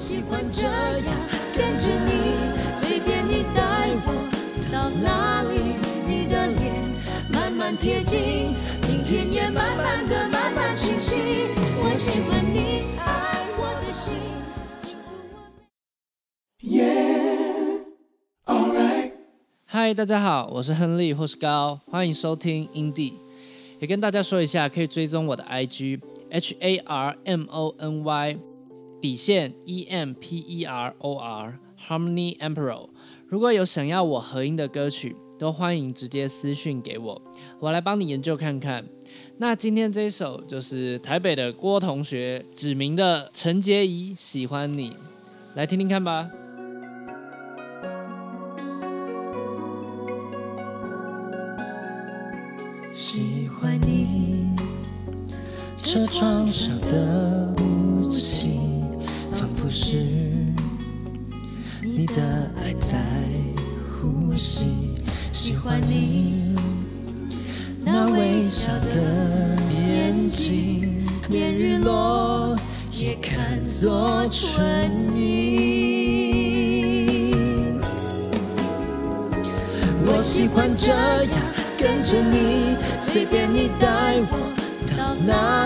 喜欢这样跟着你，随便你带我到哪里，你的脸慢慢贴近，明天也慢慢的慢慢清晰。我喜欢你爱我的心。嗨，大家好，我是亨利或是高，欢迎收听 Indie。也跟大家说一下，可以追踪我的 IG H A R M O N Y 底线 E M P E R O R Harmony Emperor。如果有想要我合音的歌曲，都欢迎直接私讯给我，我来帮你研究看看。那今天这一首就是台北的郭同学指明的陈洁仪喜欢你，来听听看吧。喜欢你车窗上的雾气，是你的爱在呼吸。喜欢你那微笑的眼睛，连日落也看作春意。我喜欢这样跟着你，随便你带我到哪，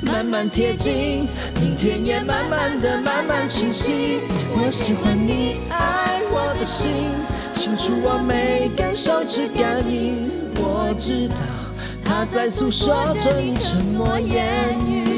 慢慢贴近，明天也慢慢的慢慢清晰。我喜欢你爱我的心，清楚我每根手指感应，我知道它在诉说着你沉默言语。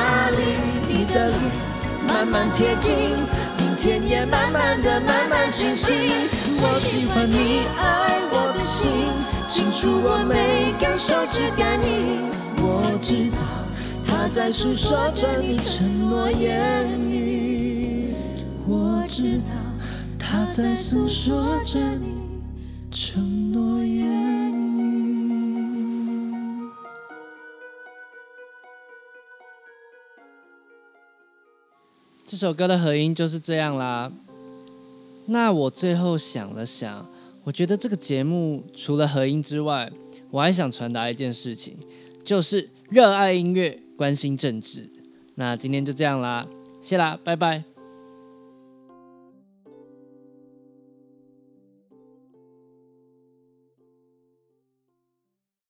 慢慢贴近，明天也慢慢的慢慢清晰。我喜欢你爱我的心，清楚我每根手指感应，我知道它在诉说着你承诺言语，我知道它在诉说着你承这首歌的合音就是这样啦。那我最后想了想，我觉得这个节目除了合音之外，我还想传达一件事情，就是热爱音乐，关心政治。那今天就这样啦，谢啦，拜拜。